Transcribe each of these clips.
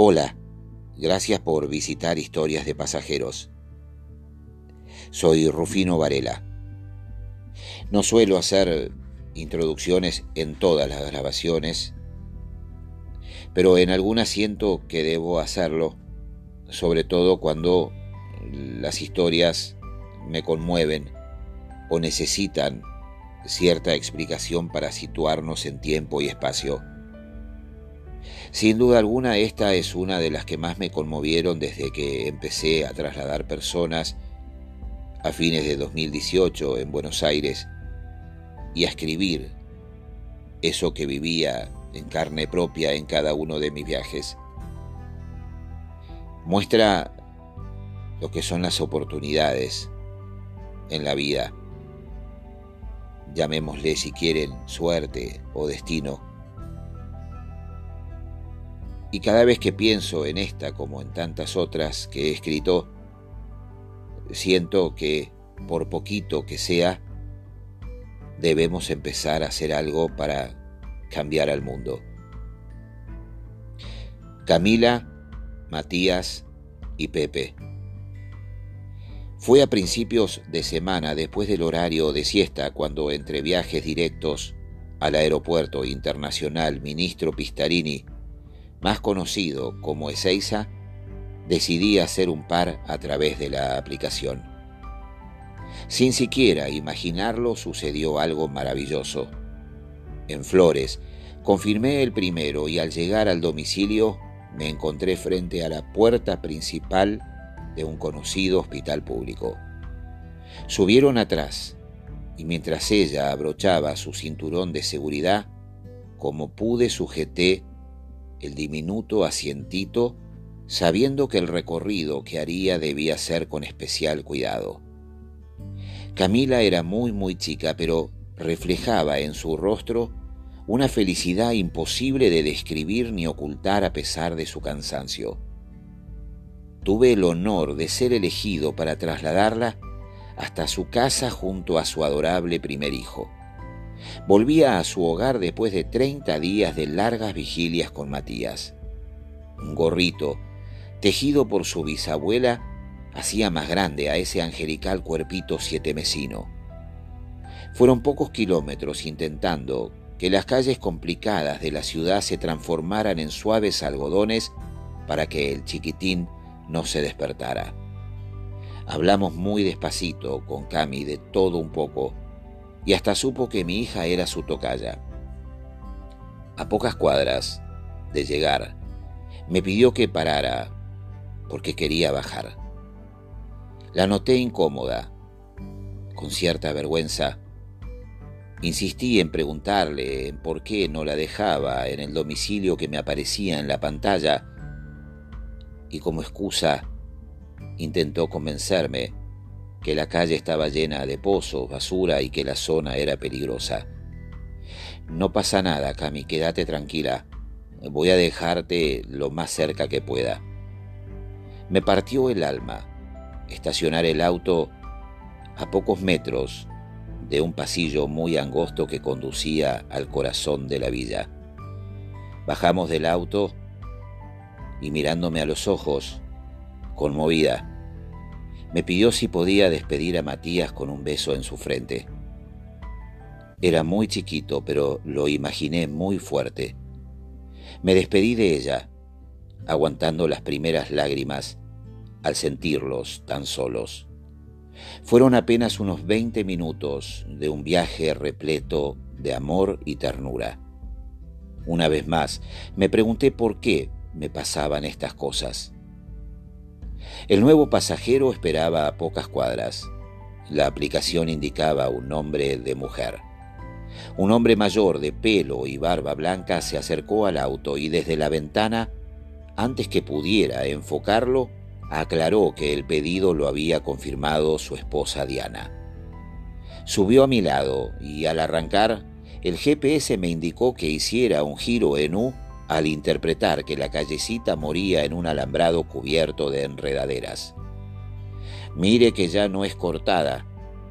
Hola, gracias por visitar Historias de Pasajeros. Soy Rufino Varela. No suelo hacer introducciones en todas las grabaciones, pero en algunas siento que debo hacerlo, sobre todo cuando las historias me conmueven o necesitan cierta explicación para situarnos en tiempo y espacio. Sin duda alguna, esta es una de las que más me conmovieron desde que empecé a trasladar personas a fines de 2018 en Buenos Aires y a escribir eso que vivía en carne propia en cada uno de mis viajes. Muestra lo que son las oportunidades en la vida. Llamémosle si quieren suerte o destino y cada vez que pienso en esta como en tantas otras que he escrito, siento que, por poquito que sea, debemos empezar a hacer algo para cambiar al mundo. Camila, Matías y Pepe. Fue a principios de semana, después del horario de siesta, cuando entre viajes directos al aeropuerto internacional Ministro Pistarini más conocido como Ezeiza, decidí hacer un par a través de la aplicación. Sin siquiera imaginarlo sucedió algo maravilloso. En Flores, confirmé el primero y al llegar al domicilio me encontré frente a la puerta principal de un conocido hospital público. Subieron atrás y mientras ella abrochaba su cinturón de seguridad, como pude sujeté el diminuto asientito, sabiendo que el recorrido que haría debía ser con especial cuidado. Camila era muy muy chica, pero reflejaba en su rostro una felicidad imposible de describir ni ocultar a pesar de su cansancio. Tuve el honor de ser elegido para trasladarla hasta su casa junto a su adorable primer hijo. Volvía a su hogar después de 30 días de largas vigilias con Matías. Un gorrito, tejido por su bisabuela, hacía más grande a ese angelical cuerpito sietemesino. Fueron pocos kilómetros intentando que las calles complicadas de la ciudad se transformaran en suaves algodones para que el chiquitín no se despertara. Hablamos muy despacito con Cami de todo un poco, y hasta supo que mi hija era su tocaya. A pocas cuadras de llegar, me pidió que parara porque quería bajar. La noté incómoda, con cierta vergüenza. Insistí en preguntarle por qué no la dejaba en el domicilio que me aparecía en la pantalla y como excusa intentó convencerme que la calle estaba llena de pozos, basura y que la zona era peligrosa. No pasa nada, Cami, quédate tranquila. Voy a dejarte lo más cerca que pueda. Me partió el alma estacionar el auto a pocos metros de un pasillo muy angosto que conducía al corazón de la villa. Bajamos del auto y mirándome a los ojos, conmovida, me pidió si podía despedir a Matías con un beso en su frente. Era muy chiquito, pero lo imaginé muy fuerte. Me despedí de ella, aguantando las primeras lágrimas al sentirlos tan solos. Fueron apenas unos 20 minutos de un viaje repleto de amor y ternura. Una vez más, me pregunté por qué me pasaban estas cosas. El nuevo pasajero esperaba a pocas cuadras. La aplicación indicaba un nombre de mujer. Un hombre mayor de pelo y barba blanca se acercó al auto y desde la ventana, antes que pudiera enfocarlo, aclaró que el pedido lo había confirmado su esposa Diana. Subió a mi lado y al arrancar, el GPS me indicó que hiciera un giro en U al interpretar que la callecita moría en un alambrado cubierto de enredaderas. Mire que ya no es cortada,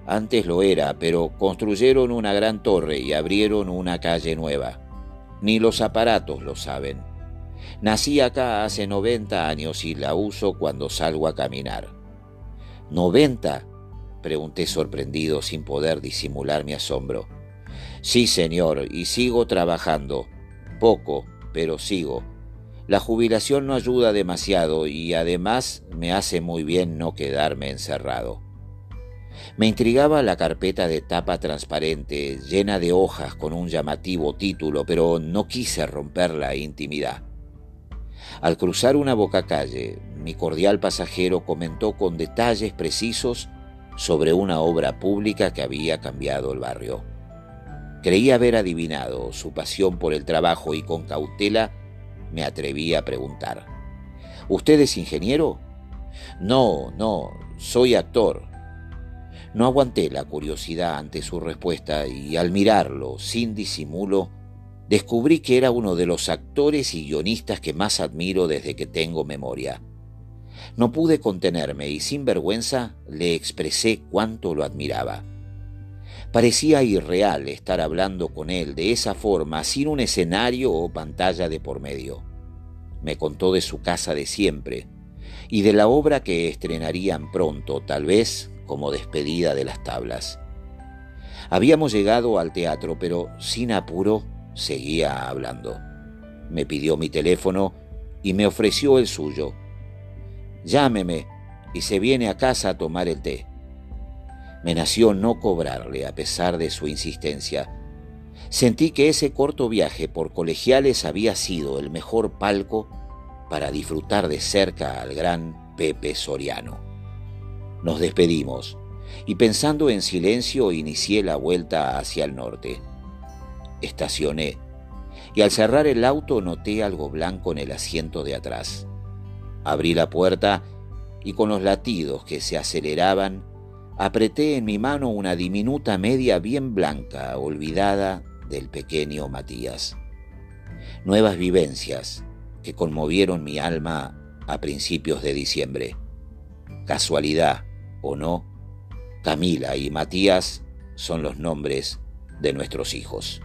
antes lo era, pero construyeron una gran torre y abrieron una calle nueva. Ni los aparatos lo saben. Nací acá hace 90 años y la uso cuando salgo a caminar. ¿90? Pregunté sorprendido sin poder disimular mi asombro. Sí, señor, y sigo trabajando. Poco, pero sigo. La jubilación no ayuda demasiado y además me hace muy bien no quedarme encerrado. Me intrigaba la carpeta de tapa transparente, llena de hojas con un llamativo título, pero no quise romper la intimidad. Al cruzar una boca calle, mi cordial pasajero comentó con detalles precisos sobre una obra pública que había cambiado el barrio. Creí haber adivinado su pasión por el trabajo y con cautela me atreví a preguntar. ¿Usted es ingeniero? No, no, soy actor. No aguanté la curiosidad ante su respuesta y al mirarlo sin disimulo, descubrí que era uno de los actores y guionistas que más admiro desde que tengo memoria. No pude contenerme y sin vergüenza le expresé cuánto lo admiraba. Parecía irreal estar hablando con él de esa forma, sin un escenario o pantalla de por medio. Me contó de su casa de siempre y de la obra que estrenarían pronto, tal vez como despedida de las tablas. Habíamos llegado al teatro, pero sin apuro seguía hablando. Me pidió mi teléfono y me ofreció el suyo. Llámeme y se viene a casa a tomar el té. Me nació no cobrarle a pesar de su insistencia. Sentí que ese corto viaje por colegiales había sido el mejor palco para disfrutar de cerca al gran Pepe Soriano. Nos despedimos y pensando en silencio inicié la vuelta hacia el norte. Estacioné y al cerrar el auto noté algo blanco en el asiento de atrás. Abrí la puerta y con los latidos que se aceleraban, apreté en mi mano una diminuta media bien blanca, olvidada del pequeño Matías. Nuevas vivencias que conmovieron mi alma a principios de diciembre. Casualidad o no, Camila y Matías son los nombres de nuestros hijos.